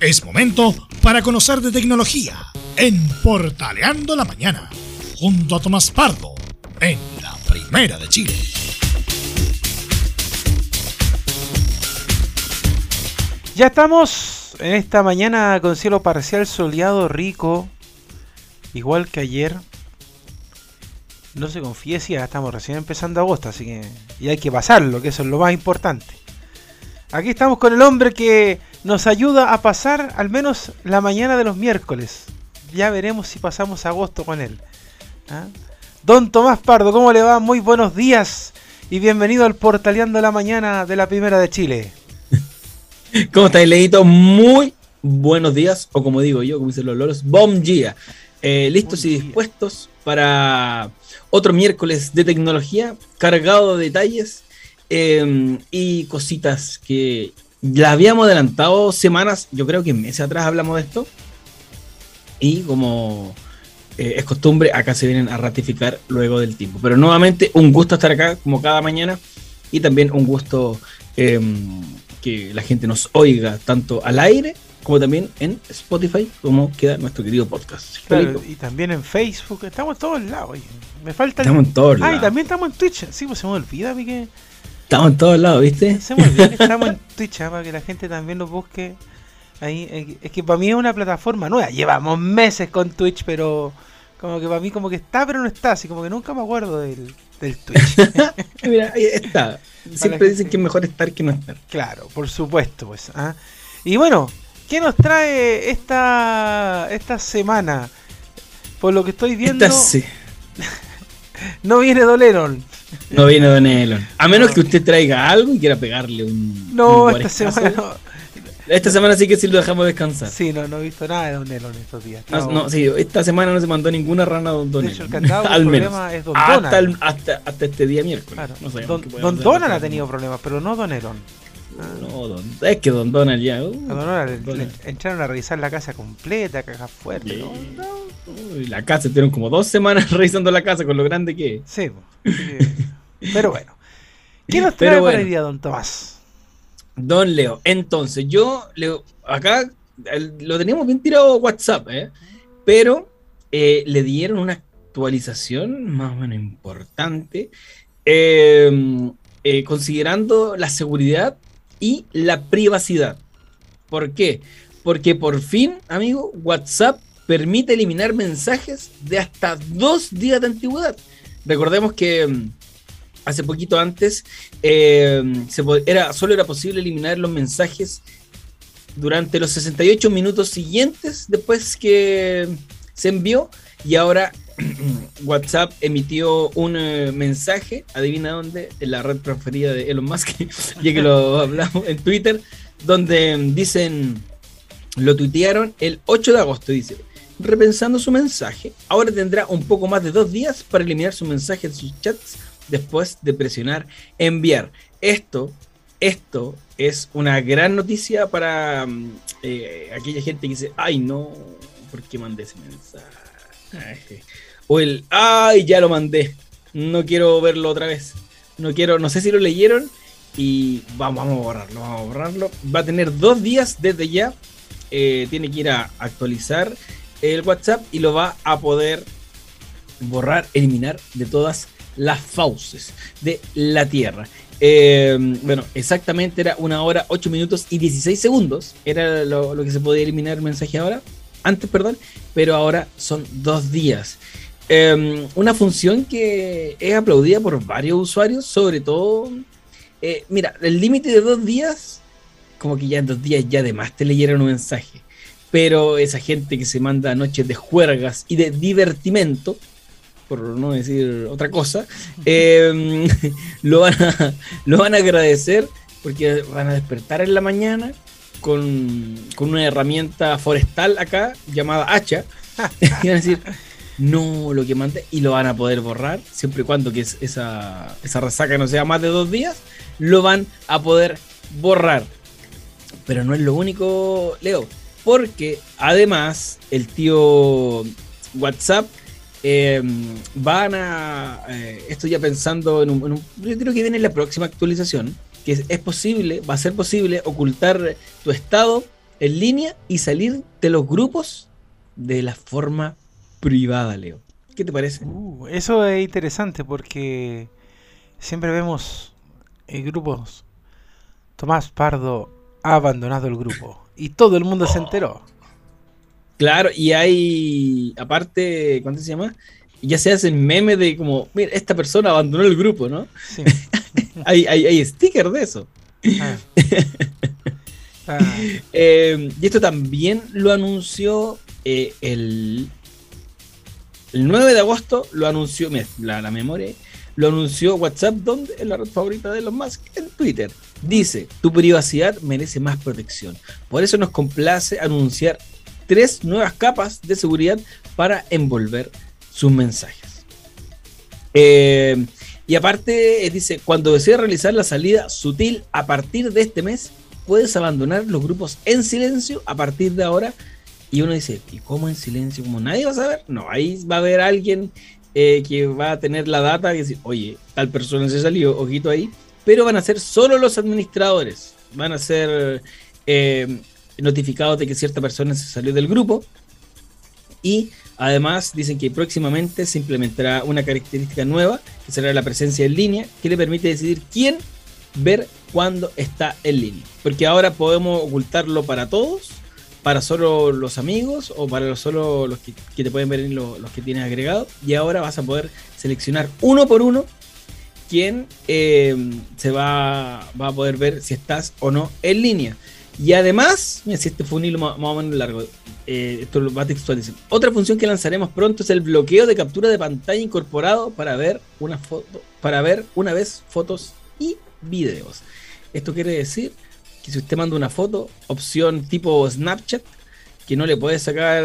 Es momento para conocer de tecnología en Portaleando la Mañana, junto a Tomás Pardo, en la Primera de Chile. Ya estamos en esta mañana con cielo parcial soleado, rico, igual que ayer. No se confíe si ya estamos recién empezando agosto, así que y hay que pasarlo, que eso es lo más importante. Aquí estamos con el hombre que nos ayuda a pasar al menos la mañana de los miércoles. Ya veremos si pasamos agosto con él. ¿Ah? Don Tomás Pardo, ¿cómo le va? Muy buenos días y bienvenido al Portaleando la Mañana de la Primera de Chile. ¿Cómo estáis, Leito? Muy buenos días, o como digo yo, como dicen los loros, bom día. Eh, listos y dispuestos para otro miércoles de tecnología, cargado de detalles eh, y cositas que la habíamos adelantado semanas, yo creo que meses atrás hablamos de esto. Y como eh, es costumbre, acá se vienen a ratificar luego del tiempo. Pero nuevamente, un gusto estar acá como cada mañana y también un gusto eh, que la gente nos oiga tanto al aire como también en Spotify, como queda nuestro querido podcast. Claro, y también en Facebook, estamos en todos lados. Oye. Me falta. Estamos en todos lados. Ah, y también estamos en Twitch. Sí, pues se me olvida, que Estamos en todos lados, ¿viste? Que estamos en Twitch, ¿ah? para que la gente también nos busque. Ahí, eh, es que para mí es una plataforma nueva. Llevamos meses con Twitch, pero como que para mí como que está, pero no está. Así como que nunca me acuerdo del, del Twitch. Mira, ahí está. Siempre dicen que es mejor estar que no estar. Claro, por supuesto, pues. ¿ah? Y bueno, ¿qué nos trae esta, esta semana? Por lo que estoy viendo... Sí. no viene Doleron. No viene Don Elon. A menos que usted traiga algo y quiera pegarle un. No, esta semana no. Esta semana sí que sí lo dejamos descansar. Sí, no, no he visto nada de Don Elon estos días. No, no, sí, esta semana no se mandó ninguna rana a Don Don De hecho, el cantado Al menos. es Don hasta, el, hasta, hasta, este día miércoles. Claro. No don, don Donald ha tenido problemas, pero no Don Elon. Ah. No, don, es que Don Donald ya. Uh, a Don Donald, entraron a revisar la casa completa. ¿no? No, Uy, la casa, estuvieron como dos semanas revisando la casa con lo grande que es. Sí, pero bueno. ¿Qué nos trae bueno, para el día, don Tomás? Don Leo, entonces yo, Leo, acá el, lo teníamos bien tirado WhatsApp, ¿eh? pero eh, le dieron una actualización más o menos importante, eh, eh, considerando la seguridad y la privacidad. ¿Por qué? Porque por fin, amigo, WhatsApp permite eliminar mensajes de hasta dos días de antigüedad. Recordemos que mm, hace poquito antes eh, se, era, solo era posible eliminar los mensajes durante los 68 minutos siguientes después que se envió y ahora WhatsApp emitió un eh, mensaje, adivina dónde, en la red preferida de Elon Musk, ya que lo hablamos en Twitter, donde dicen, lo tuitearon el 8 de agosto, dice, repensando su mensaje, ahora tendrá un poco más de dos días para eliminar su mensaje de sus chats después de presionar enviar. Esto, esto es una gran noticia para eh, aquella gente que dice, ay no, ¿por qué mandé ese mensaje? O el, ay, ya lo mandé, no quiero verlo otra vez. No quiero, no sé si lo leyeron y vamos, vamos a borrarlo, vamos a borrarlo. Va a tener dos días desde ya. Eh, tiene que ir a actualizar el WhatsApp y lo va a poder borrar, eliminar de todas las fauces de la Tierra. Eh, bueno, exactamente era una hora, 8 minutos y 16 segundos. Era lo, lo, que se podía eliminar el mensaje ahora. Antes, perdón. Pero ahora son dos días. Eh, una función que es aplaudida por varios usuarios, sobre todo. Eh, mira, el límite de dos días, como que ya en dos días ya además te leyeron un mensaje. Pero esa gente que se manda noches de juergas y de divertimento, por no decir otra cosa, eh, lo, van a, lo van a agradecer porque van a despertar en la mañana con, con una herramienta forestal acá llamada hacha y van a decir, no, lo que mandé, y lo van a poder borrar, siempre y cuando que esa, esa resaca no sea más de dos días, lo van a poder borrar. Pero no es lo único, Leo, porque además el tío WhatsApp eh, van a. Eh, estoy ya pensando en un, en un, Yo creo que viene la próxima actualización. Que es, posible, va a ser posible ocultar tu estado en línea y salir de los grupos de la forma privada, Leo. ¿Qué te parece? Uh, eso es interesante porque siempre vemos en grupos. Tomás Pardo ha abandonado el grupo y todo el mundo se enteró. Claro, y hay, aparte, ¿cuánto se llama? Ya se hacen memes de como, mira, esta persona abandonó el grupo, ¿no? Sí. hay, hay, hay stickers de eso. Ah. Ah, Eh, y esto también lo anunció eh, el, el 9 de agosto, lo anunció, mira, la, la memoria, lo anunció WhatsApp, donde en la red favorita de los más en Twitter. Dice, tu privacidad merece más protección. Por eso nos complace anunciar tres nuevas capas de seguridad para envolver sus mensajes. Eh, y aparte, eh, dice, cuando desees realizar la salida sutil a partir de este mes, puedes abandonar los grupos en silencio a partir de ahora. Y uno dice, ¿y cómo en silencio? ¿Como nadie va a saber? No, ahí va a haber alguien eh, que va a tener la data y decir, oye, tal persona se salió, ojito ahí. Pero van a ser solo los administradores. Van a ser eh, notificados de que cierta persona se salió del grupo. Y además dicen que próximamente se implementará una característica nueva, que será la presencia en línea, que le permite decidir quién ver cuándo está en línea. Porque ahora podemos ocultarlo para todos, para solo los amigos o para solo los que, te pueden ver los, los que tienes agregado. Y ahora vas a poder seleccionar uno por uno quién eh, se va a poder ver si estás o no en línea. Y además, mira, si este fue un hilo más, o menos largo, eh, esto lo va a textualizar. Otra función que lanzaremos pronto es el bloqueo de captura de pantalla incorporado para ver una foto, para ver una vez fotos y videos. Esto quiere decir que si usted manda una foto, opción tipo Snapchat, que no le puede sacar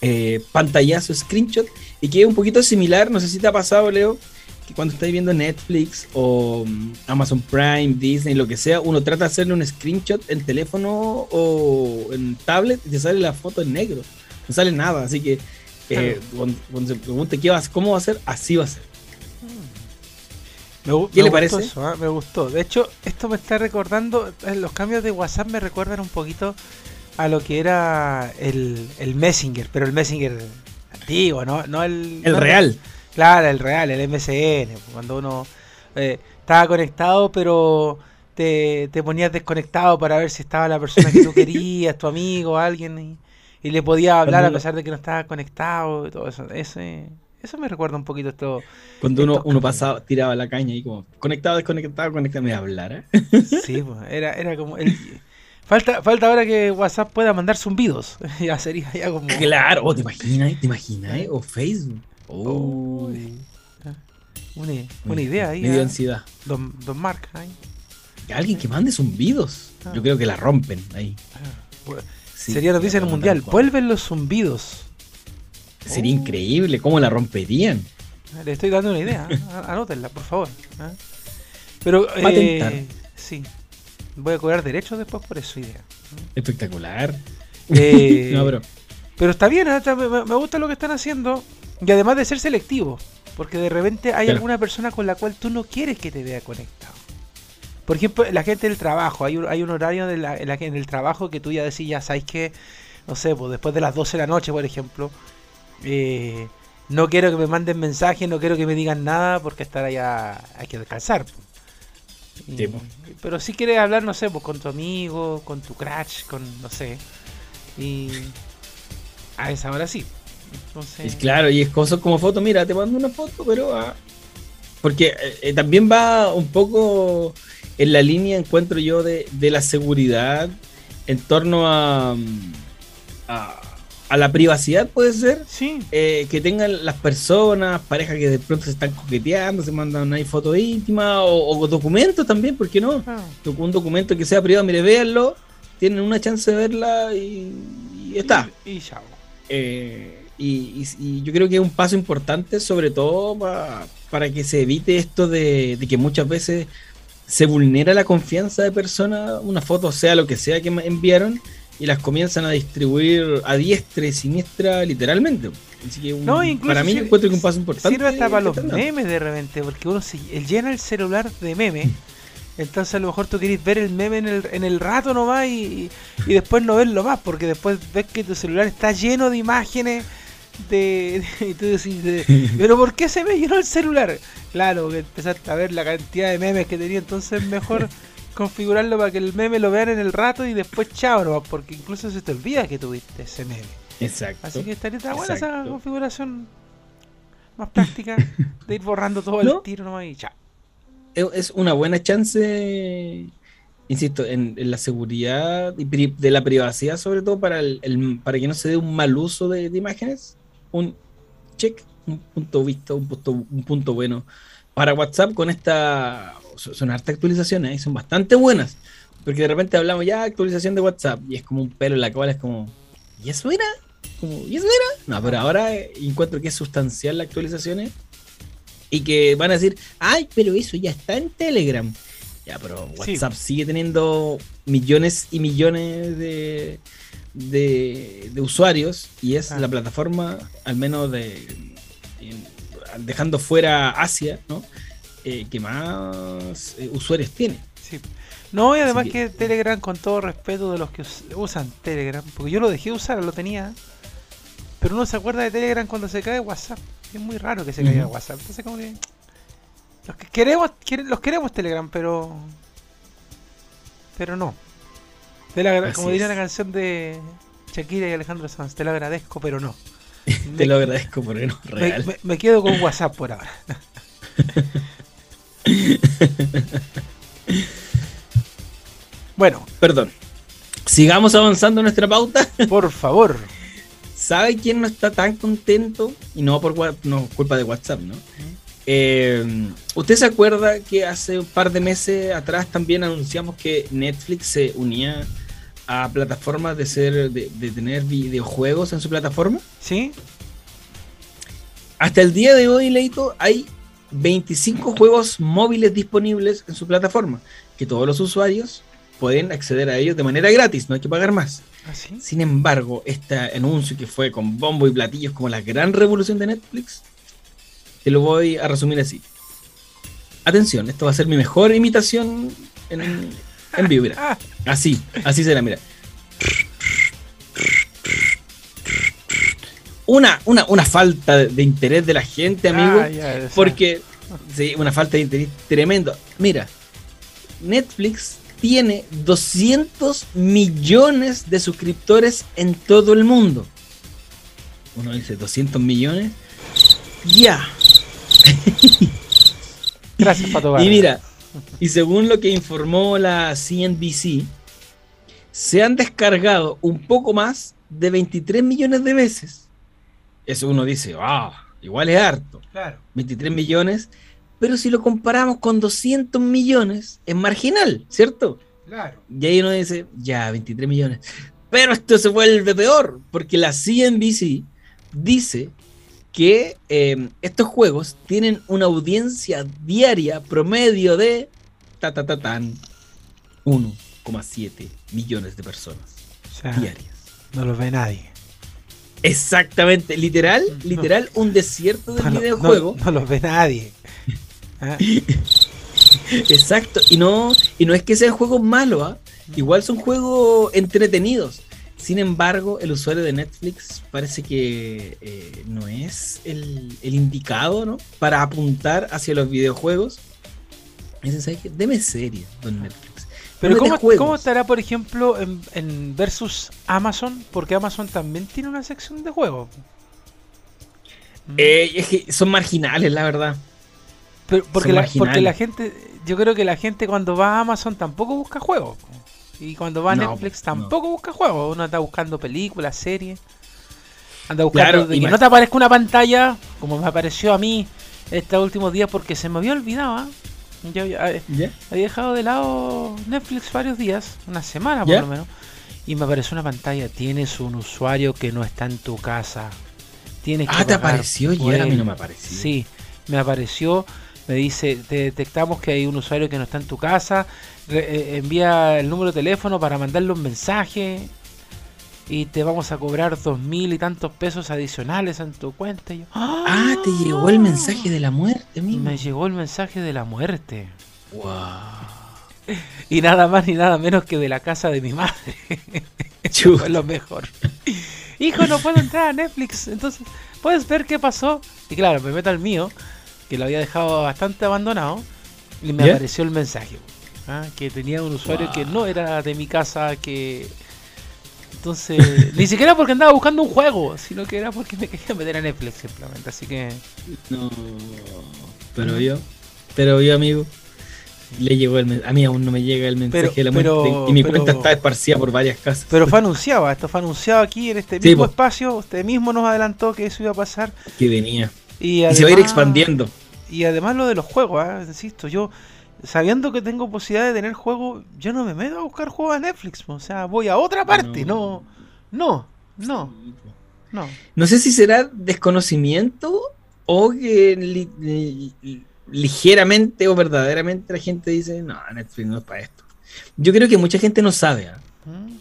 eh, pantallazo, screenshot, y que es un poquito similar, no sé si te ha pasado, Leo, que cuando estáis viendo Netflix o um, Amazon Prime, Disney, lo que sea, uno trata de hacerle un screenshot en teléfono o en tablet y te sale la foto en negro. No sale nada, así que eh, cuando, cuando se pregunte qué vas, cómo va a ser, así va a ser. me ¿Qué me le parece? eso, ah, Me gustó. De hecho, esto me está recordando, eh, los cambios de WhatsApp me recuerdan un poquito a lo que era el, el Messenger, pero el Messenger antiguo, ¿no? no el, El no real. Claro, el real, el MSN, cuando uno eh, estaba conectado, pero te, te ponías desconectado para ver si estaba la persona que tú querías, tu amigo, alguien, y, y le podías hablar Cuando a pesar de que no estaba conectado y todo eso. Ese, eso me recuerda un poquito esto. Cuando uno, uno pasaba, tiraba la caña y como conectado, desconectado, conectado, me hablara. Sí, pues, era, era como... el- falta, falta ahora que WhatsApp pueda mandar zumbidos. ya sería ya como... Claro, te imaginas, te imaginas, eh? o Facebook. Oh, Uy, una, una idea ahí. Me dio ah, ansiedad. Don, don Mark, ahí. Alguien que mande zumbidos. Ah. Yo creo que la rompen ahí. Ah, Sí, Sería noticia en el tal mundial. Vuelven los zumbidos. Sería Oh. increíble cómo la romperían. Le estoy dando una idea. ¿eh? Anótenla, por favor. ¿ah? Pero, eh, Patentar. sí. Voy a cobrar derechos después por eso, idea. Espectacular. Eh, no, bro. Pero está bien, ¿eh? Me gusta lo que están haciendo. Y además de ser selectivo. Porque de repente hay Claro. alguna persona con la cual tú no quieres que te vea conectado. Por ejemplo, la gente del trabajo. Hay un, hay un horario de la- en, la en el trabajo que tú ya decís, ya sabes que, no sé, pues después de las 12 de la noche, por ejemplo, eh, no quiero que me manden mensajes, no quiero que me digan nada porque estar allá hay que descansar. pues. Y- Sí, pues. pero si quieres hablar, no sé, pues con tu amigo, con tu crush, con, no sé. Y a esa hora sí. Entonces, Y claro, y es cosas como foto, mira, te mando una foto, pero... ah, porque eh, eh, también va un poco en la línea, encuentro yo, de, de la seguridad en torno a, a, a la privacidad, puede ser. sí, eh, que tengan las personas, parejas que de pronto se están coqueteando, se mandan ahí fotos íntimas o, o documentos también, ¿por qué no? ah, Un documento que sea privado, mire, véanlo, tienen una chance de verla y, y está. Y, y chao. Eh, y, y- y yo creo que es un paso importante, sobre todo pa- para que se evite esto de, de que muchas veces se vulnera la confianza de personas, una foto sea lo que sea que enviaron, y las comienzan a distribuir a diestra y siniestra, literalmente. Así que un- No, incluso para mí sir- yo encuentro que un paso importante. Sirve hasta para los memes de repente, porque uno se llena el celular de memes Entonces a lo mejor tú querés ver el meme en el, en el rato nomás y, y después no verlo más, porque después ves que tu celular está lleno de imágenes de, y tú decís, de, pero ¿por qué se me llenó el celular? Claro, que empezaste a ver la cantidad de memes que tenía, entonces es mejor configurarlo para que el meme lo vean en el rato y después chao, nomás, porque incluso se te olvida que tuviste ese meme. Exacto. Así que estaría está buena esa configuración más práctica de ir borrando todo ¿No? el tiro nomás y chao. es una buena chance, insisto, en, en la seguridad y de la privacidad, sobre todo para, el, el- para que no se dé un mal uso de, de imágenes. Un check, un punto visto, un punto, un punto bueno. Para WhatsApp con esta, son hartas actualizaciones, ¿eh? son bastante buenas. Porque de repente hablamos ya actualización de WhatsApp y es como un pelo en la cola, es como, ¿y eso era? Como, ¿y eso era? No, pero ahora eh, encuentro que es sustancial las actualizaciones y que van a decir, ay, pero eso ya está en Telegram. Ya, pero Sí. WhatsApp sigue teniendo millones y millones de, de, de usuarios y es Ah. la plataforma, al menos de en- dejando fuera Asia, ¿no? Eh, que más eh, usuarios tiene. Sí. No, y además que- que... Telegram, con todo respeto de los que us- usan Telegram, porque yo lo dejé de usar, lo tenía, pero uno se acuerda de Telegram cuando se cae WhatsApp. Es muy raro que se caiga. WhatsApp. Entonces, como que. Los que queremos, los queremos Telegram, pero. Pero no. Te la como diría la canción de Shakira y Alejandro Sanz, te lo agradezco, pero no. Te lo agradezco por no real. me- me quedo con WhatsApp por ahora. bueno, Perdón. Sigamos avanzando en nuestra pauta. por favor. ¿Sabe quién no está tan contento? Y no por no culpa de WhatsApp, ¿no? Eh, ¿Usted se acuerda que hace un par de meses atrás también anunciamos que Netflix se unía a plataformas de ser de, de tener videojuegos en su plataforma? ¿Sí? Hasta el día de hoy, Leito, hay 25 juegos móviles disponibles en su plataforma, que todos los usuarios pueden acceder a ellos de manera gratis, no hay que pagar más. ¿Así? Sin embargo, este anuncio que fue con bombo y platillos como la gran revolución de Netflix, te lo voy a resumir así. Atención, esto va a ser mi mejor imitación en, en vivo, mira. Así, así será, mira. Una, una, una falta de, de interés de la gente, amigo. ah, Porque, sí, una falta de interés tremendo. Mira, Netflix tiene 200 millones de suscriptores en todo el mundo. Uno dice 200 millones. Ya. Gracias, Pato Y Garra. mira, y según lo que informó la CNBC, se han descargado un poco más de 23 millones de veces. Eso uno dice, wow, igual es harto. Claro. 23 millones, pero si lo comparamos con 200 millones, es marginal, ¿cierto? Claro. Y ahí uno dice, ya, 23 millones. Pero esto se vuelve peor, porque la CNBC dice que eh, estos juegos tienen una audiencia diaria promedio de ta, ta, ta, tan, 1,7 millones de personas O sea, diarias. no lo ve nadie. Exactamente, literal, No. literal, un desierto del No, no- videojuego. No, no lo ve nadie. Ah, Exacto, y no, y no es que sean juegos malos, ¿ah? igual son juegos entretenidos. Sin embargo, el usuario de Netflix parece que eh, no es el, el indicado, ¿no? Para apuntar hacia los videojuegos. Dicen, ¿sabes qué? Deme serie, don Netflix. Pero ¿cómo, de juegos". ¿cómo estará, por ejemplo, en, en versus Amazon? Porque Amazon también tiene una sección de juegos. Mm. Eh, es que son marginales, la verdad. Pero porque, son la, porque la gente, yo creo que la gente cuando va a Amazon tampoco busca juegos. Y cuando va a No, Netflix no. tampoco busca juegos. Uno está buscando películas, series. Anda buscando Claro, de que no te aparezca una pantalla, como me apareció a mí estos últimos días, porque se me había olvidado. ¿ah? Yo había- dejado de lado Netflix varios días, una semana por lo menos, y me apareció una pantalla. Tienes un usuario que no está en tu casa. Tienes que Ah, te pagar apareció y a mí él". no me apareció. Sí, me apareció, me dice, te detectamos que hay un usuario que no está en tu casa, re- eh, envía el número de teléfono para mandarle un mensaje y te vamos a cobrar dos mil y tantos pesos adicionales en tu cuenta. Y yo, Ah, te llegó el mensaje de la muerte, amigo. me llegó el mensaje de la muerte. Wow. y nada más ni nada menos que de la casa de mi madre. Eso fue lo mejor. Hijo, no puedo entrar a Netflix, entonces puedes ver qué pasó. Y claro, me meto al mío, que lo había dejado bastante abandonado, y me apareció el mensaje. ¿ah? Que tenía un usuario que no era de mi casa, que entonces, ni siquiera porque andaba buscando un juego, sino que era porque me quería meter a Netflix simplemente. Así que. No. Pero yo, pero yo, amigo, le llegó el a mí aún no me llega el mensaje de la muerte y mi cuenta está esparcida por varias casas. Pero fue anunciado, esto fue anunciado aquí en este mismo espacio. Usted mismo nos adelantó que eso iba a pasar. Que venía. Y, se va a ir expandiendo. Y además lo de los juegos, ¿eh? insisto, yo sabiendo que tengo posibilidad de tener juego, yo no me meto a buscar juegos a Netflix. O sea, voy a otra parte. No, no, no. No, no. sé si será desconocimiento o que ligeramente o verdaderamente la gente dice, no, Netflix no es para esto. Yo creo que mucha gente no sabe. ¿ah? ¿Mm?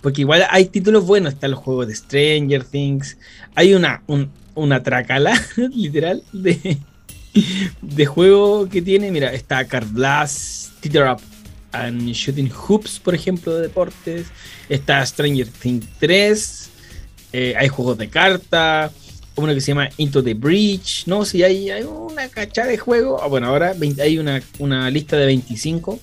Porque igual hay títulos buenos, están los juegos de Stranger Things, hay una, una tracala, literal, de, de juego que tiene, mira, está Card Blast, Teeter Up and Shooting Hoops, por ejemplo, de deportes. Está Stranger Things 3. Eh, hay juegos de carta. Uno que se llama Into the Breach. No, si hay, hay una cachada de juego. Ah, bueno, ahora hay una, una lista de 25.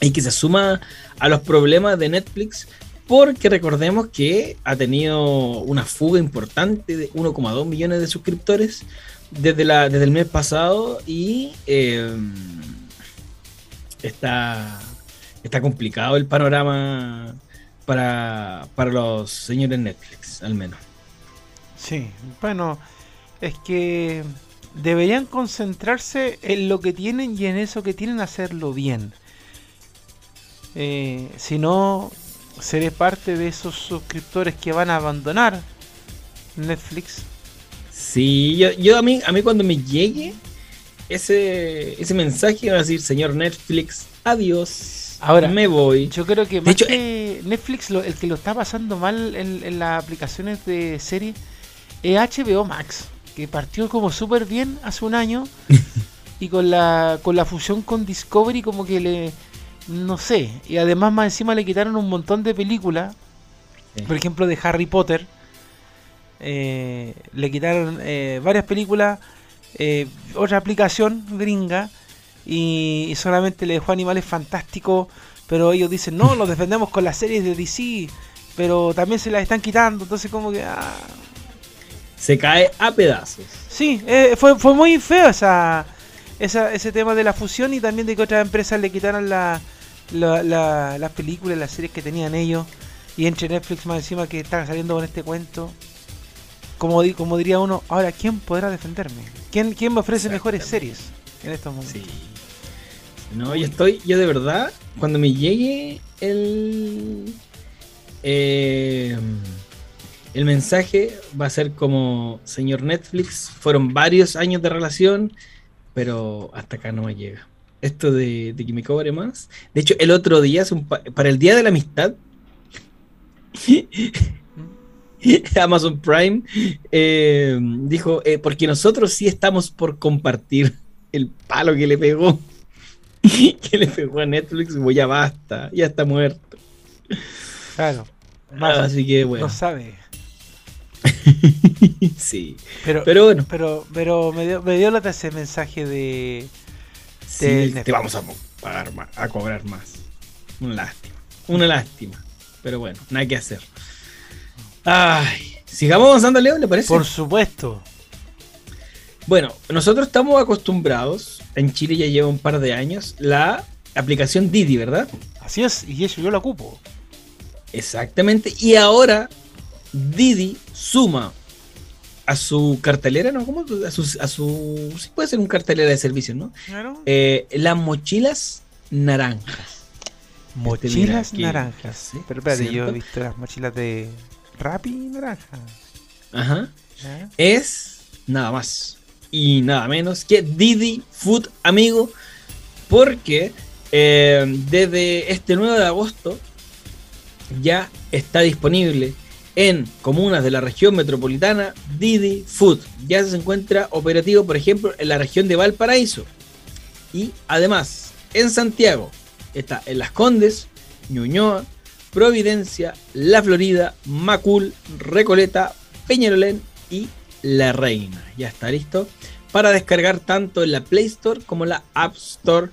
Y que se suma a los problemas de Netflix. Porque recordemos que ha tenido una fuga importante de 1,2 millones de suscriptores desde, la, desde el mes pasado y em, está, está complicado el panorama para, para los señores Netflix, al menos. Sí, bueno, es que deberían concentrarse en lo que tienen y en eso que tienen hacerlo bien. Eh, si no, seré parte de esos suscriptores que van a abandonar Netflix Sí, yo, yo a mí, a mí cuando me llegue ese, ese mensaje va a decir, señor Netflix, adiós. Ahora me voy. Yo creo que más hecho, que Netflix, el que lo está pasando mal en, las aplicaciones de serie es HBO Max, que partió como súper bien hace un año y con la, con la fusión con Discovery como que le... No sé, y además más encima le quitaron un montón de películas, por ejemplo de Harry Potter, eh, le quitaron eh, varias películas, eh, otra aplicación gringa, y, solamente le dejó animales fantásticos. Pero ellos dicen, no, los defendemos con las series de DC, pero también se las están quitando. Entonces, como que. Ah. Se cae a pedazos. Sí, fue, fue muy feo esa, ese tema de la fusión y también de que otras empresas le quitaron la, las películas, las series que tenían ellos. Y entre Netflix más encima que están saliendo con este cuento como, como diría uno, ahora, ¿quién podrá defenderme? ¿Quién, quién me ofrece mejores series en estos momentos? Sí. No, yo estoy, yo de verdad, cuando me llegue el. Eh, el mensaje va a ser como, señor Netflix, fueron varios años de relación, pero hasta acá no me llega. Esto de, que me cobre más. De hecho, el otro día, para el Día de la Amistad, Amazon Prime eh, dijo, eh, porque nosotros sí estamos por compartir el palo que le pegó, que le pegó a Netflix, pues ya basta, ya está muerto. Claro. Así que bueno. No sabe. sí. Pero, pero bueno. Pero, pero me dio, me dio ese mensaje de. Sí, te vamos a pagar más, a cobrar más. Una lástima. Una lástima. Pero bueno, nada que hacer. Ay, sigamos avanzando, Leo, ¿le parece? Por supuesto. Bueno, nosotros estamos acostumbrados, en Chile ya lleva un par de años, la aplicación Didi, ¿verdad? Así es, y eso yo la ocupo. Exactamente, y ahora Didi suma a su cartelera, ¿no? ¿Cómo? A su, a su sí puede ser un cartelera de servicios, ¿no? Claro. Eh, las mochilas naranjas. Mochilas naranjas. Pero espérate, yo he visto las mochilas de Rappi naranja. Ajá. Es nada más y nada menos que Didi Food Amigo. Porque eh, desde este 9 de agosto ya está disponible en comunas de la región metropolitana Didi Food. Ya se encuentra operativo, por ejemplo, en la región de Valparaíso. Y además, en Santiago, está en Las Condes, Ñuñoa, Providencia, La Florida, Macul, Recoleta, Peñalolén y La Reina. Ya está listo para descargar tanto en la Play Store como en la App Store.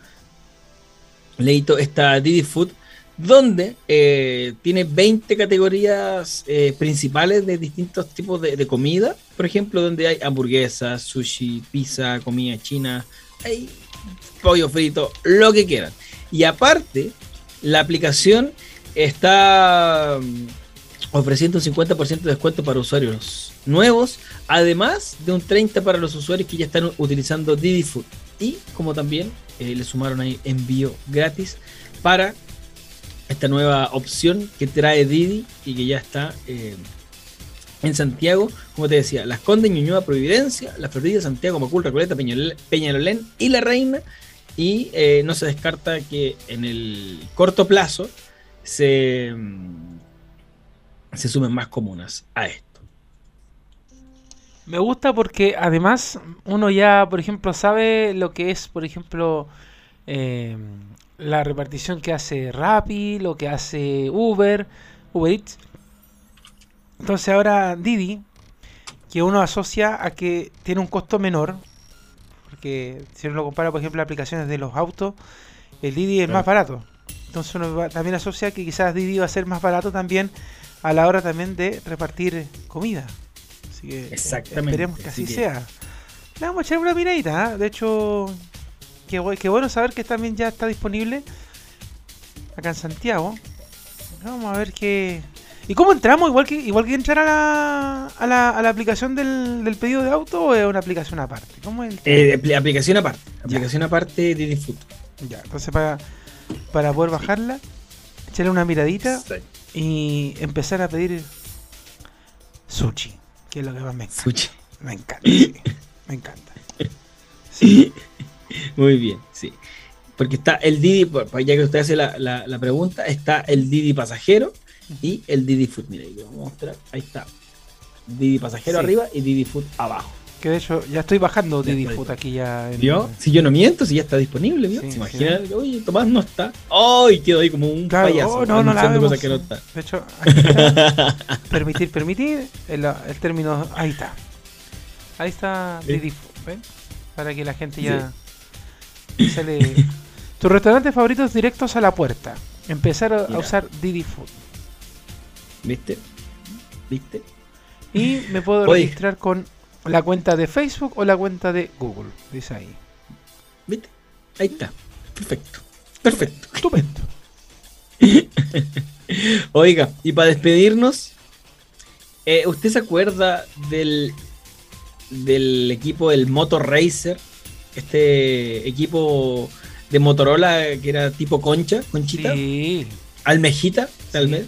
Leito está Didi Food, donde eh, tiene 20 categorías eh, principales de distintos tipos de, comida. Por ejemplo, donde hay hamburguesas, sushi, pizza, comida china, pollo frito, lo que quieran. Y aparte, la aplicación está mm, ofreciendo un 50% de descuento para usuarios nuevos, además de un 30% para los usuarios que ya están utilizando Didi Food. Y como también eh, le sumaron ahí envío gratis para esta nueva opción que trae Didi y que ya está eh, en Santiago, como te decía, Las Condes, Ñuñoa, Providencia, La Florida, Santiago, Macul, Recoleta, Peñalolén y La Reina. Y eh, no se descarta que en el corto plazo se, mm, se sumen más comunas a esto. Me gusta porque además uno ya, por ejemplo, sabe lo que es, por ejemplo, eh, la repartición que hace Rappi, lo que hace Uber, Uber Eats. Entonces ahora Didi, que uno asocia a que tiene un costo menor, porque si uno lo compara, por ejemplo, aplicaciones de los autos, el Didi es más barato. Entonces uno va- también asocia que quizás Didi va a ser más barato también a la hora también de repartir comida. Así que eh, Exactamente, esperemos que así así que- sea. Le vamos a echar una miradita, ¿ah? de hecho, qué, bu- qué bueno saber que también ya está disponible acá en Santiago. Vamos a ver qué. ¿Y cómo entramos? Igual que igual que entrar a la, a la, a la aplicación del, del pedido de auto o es una aplicación aparte? ¿Cómo es el? Eh, apli- aplicación aparte, aplicación aparte Didi Food. Ya, entonces para, para poder bajarla, echarle una miradita y empezar a pedir sushi, que es lo que más me encanta. Sushi. Me encanta, sí, me encanta. Sí, Muy bien, sí. Porque está el Didi, ya que usted hace la, la- la pregunta, está el Didi pasajero y el Didi Food. Mira, lo voy a mostrar. Ahí está. Didi pasajero Sí. arriba y Didi Food abajo. que de hecho ya estoy bajando Didi. Food aquí ya. en- ¿Vio? Si yo no miento, si ya está disponible, ¿vio? Sí, ¿Se imagina? sí. Oye, Tomás no está. ¡Ay! quedó ahí como un Claro, payaso. oh, no, no la anunciando vemos. cosas que no está. De hecho, aquí está. permitir, permitir, el, el término, ahí está. Ahí está. Didi Food, ¿ven? Para que la gente ya sale. Tus restaurantes favoritos directos a la puerta. Empezar a, Mira. usar Didi Food. ¿Viste? ¿Viste? Y me puedo Oye. registrar con la cuenta de Facebook o la cuenta de Google. Dice ahí. ¿Viste? Ahí está. Perfecto. Perfecto. Estupendo. Oiga, y para despedirnos, eh, ¿usted se acuerda del, del equipo del Moto Racer? Este equipo de Motorola que era tipo concha, conchita, Sí. almejita, tal Sí. vez.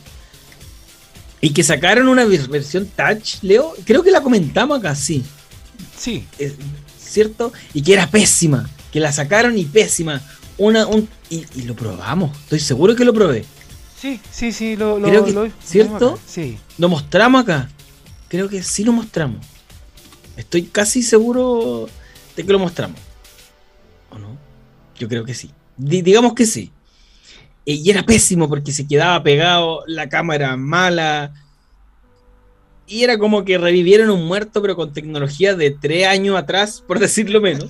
Y que sacaron una vers- versión touch, Leo. Creo que la comentamos acá, sí. Sí. es- ¿Cierto? Y que era pésima. Que la sacaron y pésima. Una, un, y, y lo probamos. Estoy seguro que lo probé. Sí, sí, sí, lo, lo, Creo que- lo- ¿cierto? Sí. ¿Lo mostramos acá? Creo que sí lo mostramos. Estoy casi seguro de que lo mostramos. Yo creo que sí. Di- digamos que sí. Eh, Y era pésimo porque se quedaba pegado, la cámara mala. Y era como que revivieron un muerto, pero con tecnología de tres años atrás, por decirlo menos.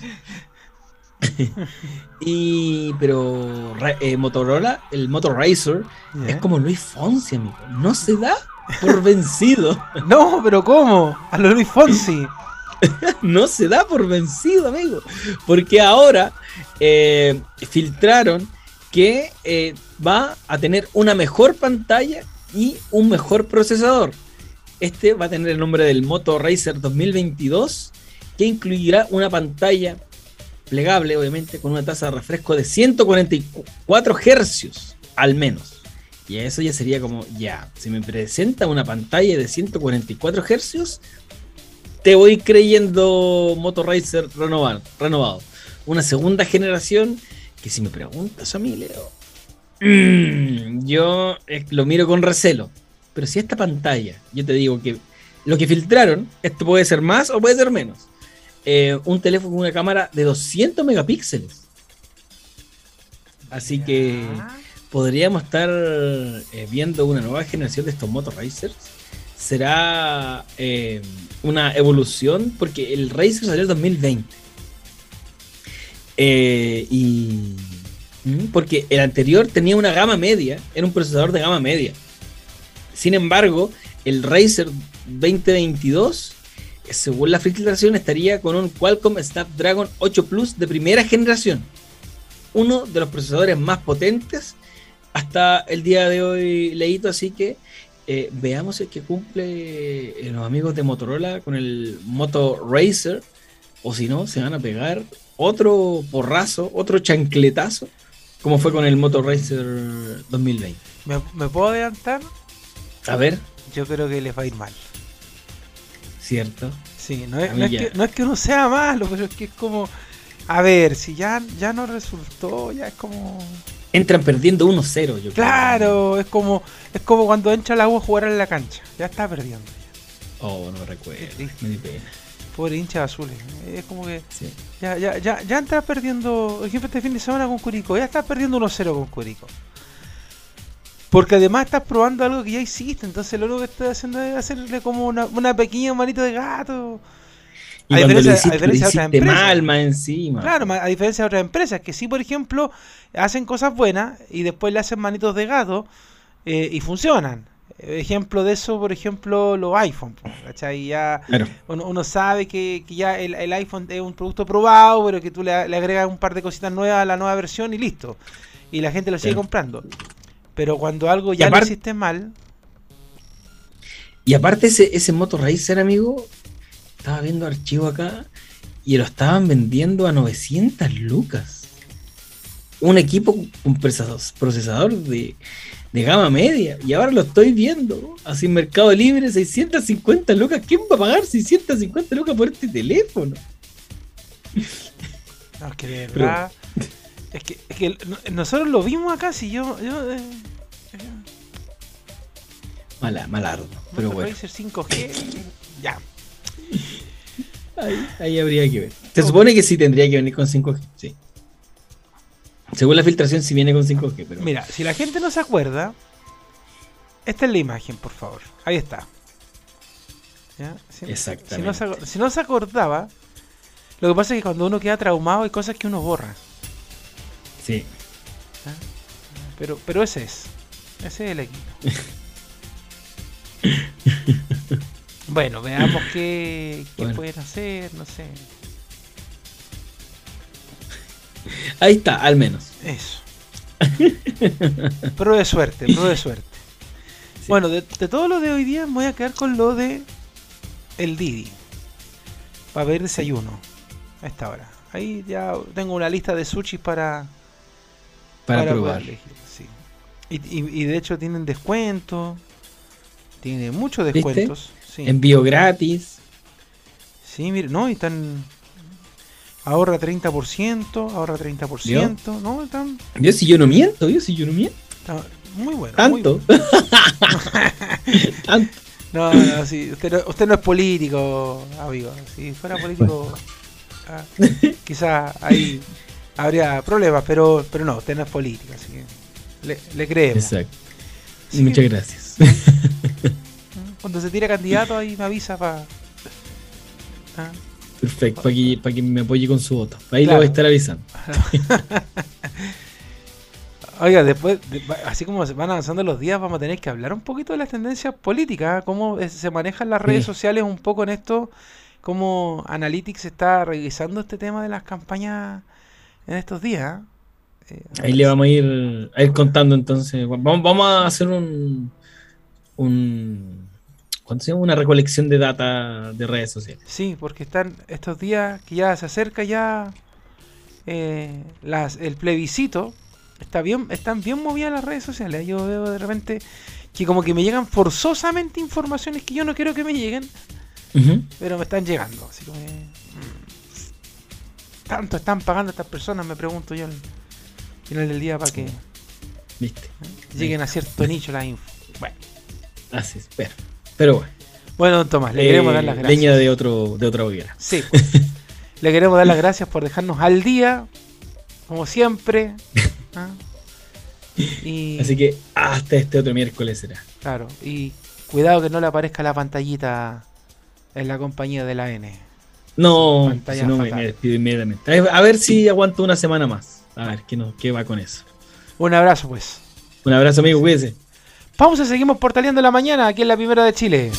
y pero eh, Motorola, el Motor Racer, es como Luis Fonsi, amigo. No se da por vencido. No, pero ¿cómo? A lo Luis Fonsi. no se da por vencido, amigo. Porque ahora eh, filtraron que eh, va a tener una mejor pantalla y un mejor procesador. Este va a tener el nombre del Moto Racer 2022, que incluirá una pantalla plegable, obviamente, con una tasa de refresco de 144 hercios, al menos. Y eso ya sería como, ya, si me presenta una pantalla de 144 hercios, te voy creyendo Moto Racer renovado, renovado. Una segunda generación que si me preguntas a mí, Leo, mm, yo eh, lo miro con recelo. Pero si esta pantalla, yo te digo que lo que filtraron, esto puede ser más o puede ser menos. Eh, un teléfono con una cámara de 200 megapíxeles. Así que podríamos estar eh, viendo una nueva generación de estos Moto Racers. Será eh, una evolución porque el Racer salió en 2020. Eh, y mm, porque el anterior tenía una gama media, era un procesador de gama media. Sin embargo, el Racer 2022, según la filtración, estaría con un Qualcomm Snapdragon 8 Plus de primera generación. Uno de los procesadores más potentes hasta el día de hoy, leído, así que eh, veamos el que cumple eh, los amigos de Motorola con el Moto Racer, o si no, se van a pegar otro porrazo, otro chancletazo, como fue con el Moto Racer 2020. ¿Me, me puedo adelantar? A ver, Yo creo que les va a ir mal. cierto. Sí, no es, no es que, no es que uno sea malo, pero es que es como. A ver, si ya, ya no resultó, ya es como. Entran perdiendo 1-0, yo creo. Claro, es como es como cuando entra el agua a jugar en la cancha. Ya está perdiendo. Oh, no recuerdo. Me di pena. Pobre hincha de azules. Es como que Sí. ya, ya, ya, ya entras perdiendo. Por ejemplo, este fin de semana con Curicó. Ya estás perdiendo 1-0 con Curicó. Porque además estás probando algo que ya hiciste. Entonces lo único que estás haciendo es hacerle como una, una pequeña manito de gato. Y A diferencia- hiciste, de otras empresas. mal más encima. Claro, a diferencia de otras empresas que sí, por ejemplo, hacen cosas buenas y después le hacen manitos de gato eh, y funcionan. Ejemplo de eso, por ejemplo, los iPhone. ¿cachai? Ya Claro. uno, uno sabe que, que ya el, el iPhone es un producto probado, pero que tú le, le agregas un par de cositas nuevas a la nueva versión y listo. Y la gente lo sigue Claro. comprando. Pero cuando algo ya lo hiciste mal, Y aparte ese, ese Moto Racer, amigo, estaba viendo archivo acá y lo estaban vendiendo a 900 lucas. Un equipo procesador, procesador de, de gama media. Y ahora lo estoy viendo. Así en Mercado Libre, 650 lucas. ¿Quién va a pagar 650 lucas por este teléfono? no, es que de Pero- verdad. Es que, es que no- nosotros lo vimos acá, si yo. yo eh, eh, Mala, malardo. Pero bueno, Racer 5G, ya. ahí, ahí habría que ver. Se supone que sí tendría que venir con 5G. Sí. Según la filtración, sí viene con 5G. Pero Mira, si la gente no se acuerda, esta es la imagen, por favor. Ahí está. ¿Ya? Si, Exactamente. Si no, se, si no se acordaba, lo que pasa es que cuando uno queda traumado hay cosas que uno borra. sí. Pero, pero ese es. Ese es el equipo. bueno, veamos qué, qué Bueno. pueden hacer, no sé. Ahí está, al menos. Eso. Pro de suerte, pro de suerte. Sí. Bueno, de, de todo lo de hoy día me voy a quedar con lo de el Didi. Para ver desayuno a esta hora. Ahí ya tengo una lista de sushi para, Para, probar. elegir, sí. Y, y- y de hecho tienen descuento. Tiene muchos descuentos. Sí, Envío gratis. sí mire, no, y están. Ahorra 30%, ahorra 30%, ¿no? Están, Yo si yo no miento, yo si yo no miento. está muy bueno. muy Tanto. Tanto. No, no, sí, usted no, usted no es político, amigo. Si fuera político, ah, quizás ahí habría problemas, pero, pero no, usted no es político, así que le, le creemos. Exacto. Muchas gracias. Cuando se tire candidato, ahí me avisa para. Perfecto, para que, pa' que me apoye con su voto. Ahí Claro. le voy a estar avisando. Oiga, después, así como se van avanzando los días, vamos a tener que hablar un poquito de las tendencias políticas, cómo es- se manejan las redes Sí. sociales un poco en esto, cómo Analytics está revisando este tema de las campañas en estos días. Eh, Ahí le vamos a ir, a ir contando entonces. Vamos, vamos a hacer un, un ¿cuánto se llama? una recolección de data de redes sociales. Sí, porque están estos días que ya se acerca ya eh, las, el plebiscito. Está bien, están bien movidas las redes sociales. Yo veo de repente que como que me llegan forzosamente informaciones que yo no quiero que me lleguen, pero me están llegando. Así que, mm, tanto están pagando estas personas, me pregunto yo al final del día para que Viste. lleguen a cierto nicho las info. Bueno, Así es, pero, pero bueno. bueno, don Tomás, le Eh, queremos dar las gracias. leña de otro, de otra hoguera. Sí. Le queremos dar las gracias por dejarnos al día, como siempre. ¿ah? Y, Así que hasta este otro miércoles será. Claro, y cuidado que no le aparezca la pantallita en la compañía de la N. No, si no me, despido inmediatamente. A ver si aguanto una semana más. A ver qué, no, qué va con eso. Un abrazo, pues. Un abrazo, amigo, cuídese. Pausa, seguimos portaleando la mañana aquí en la primera de Chile.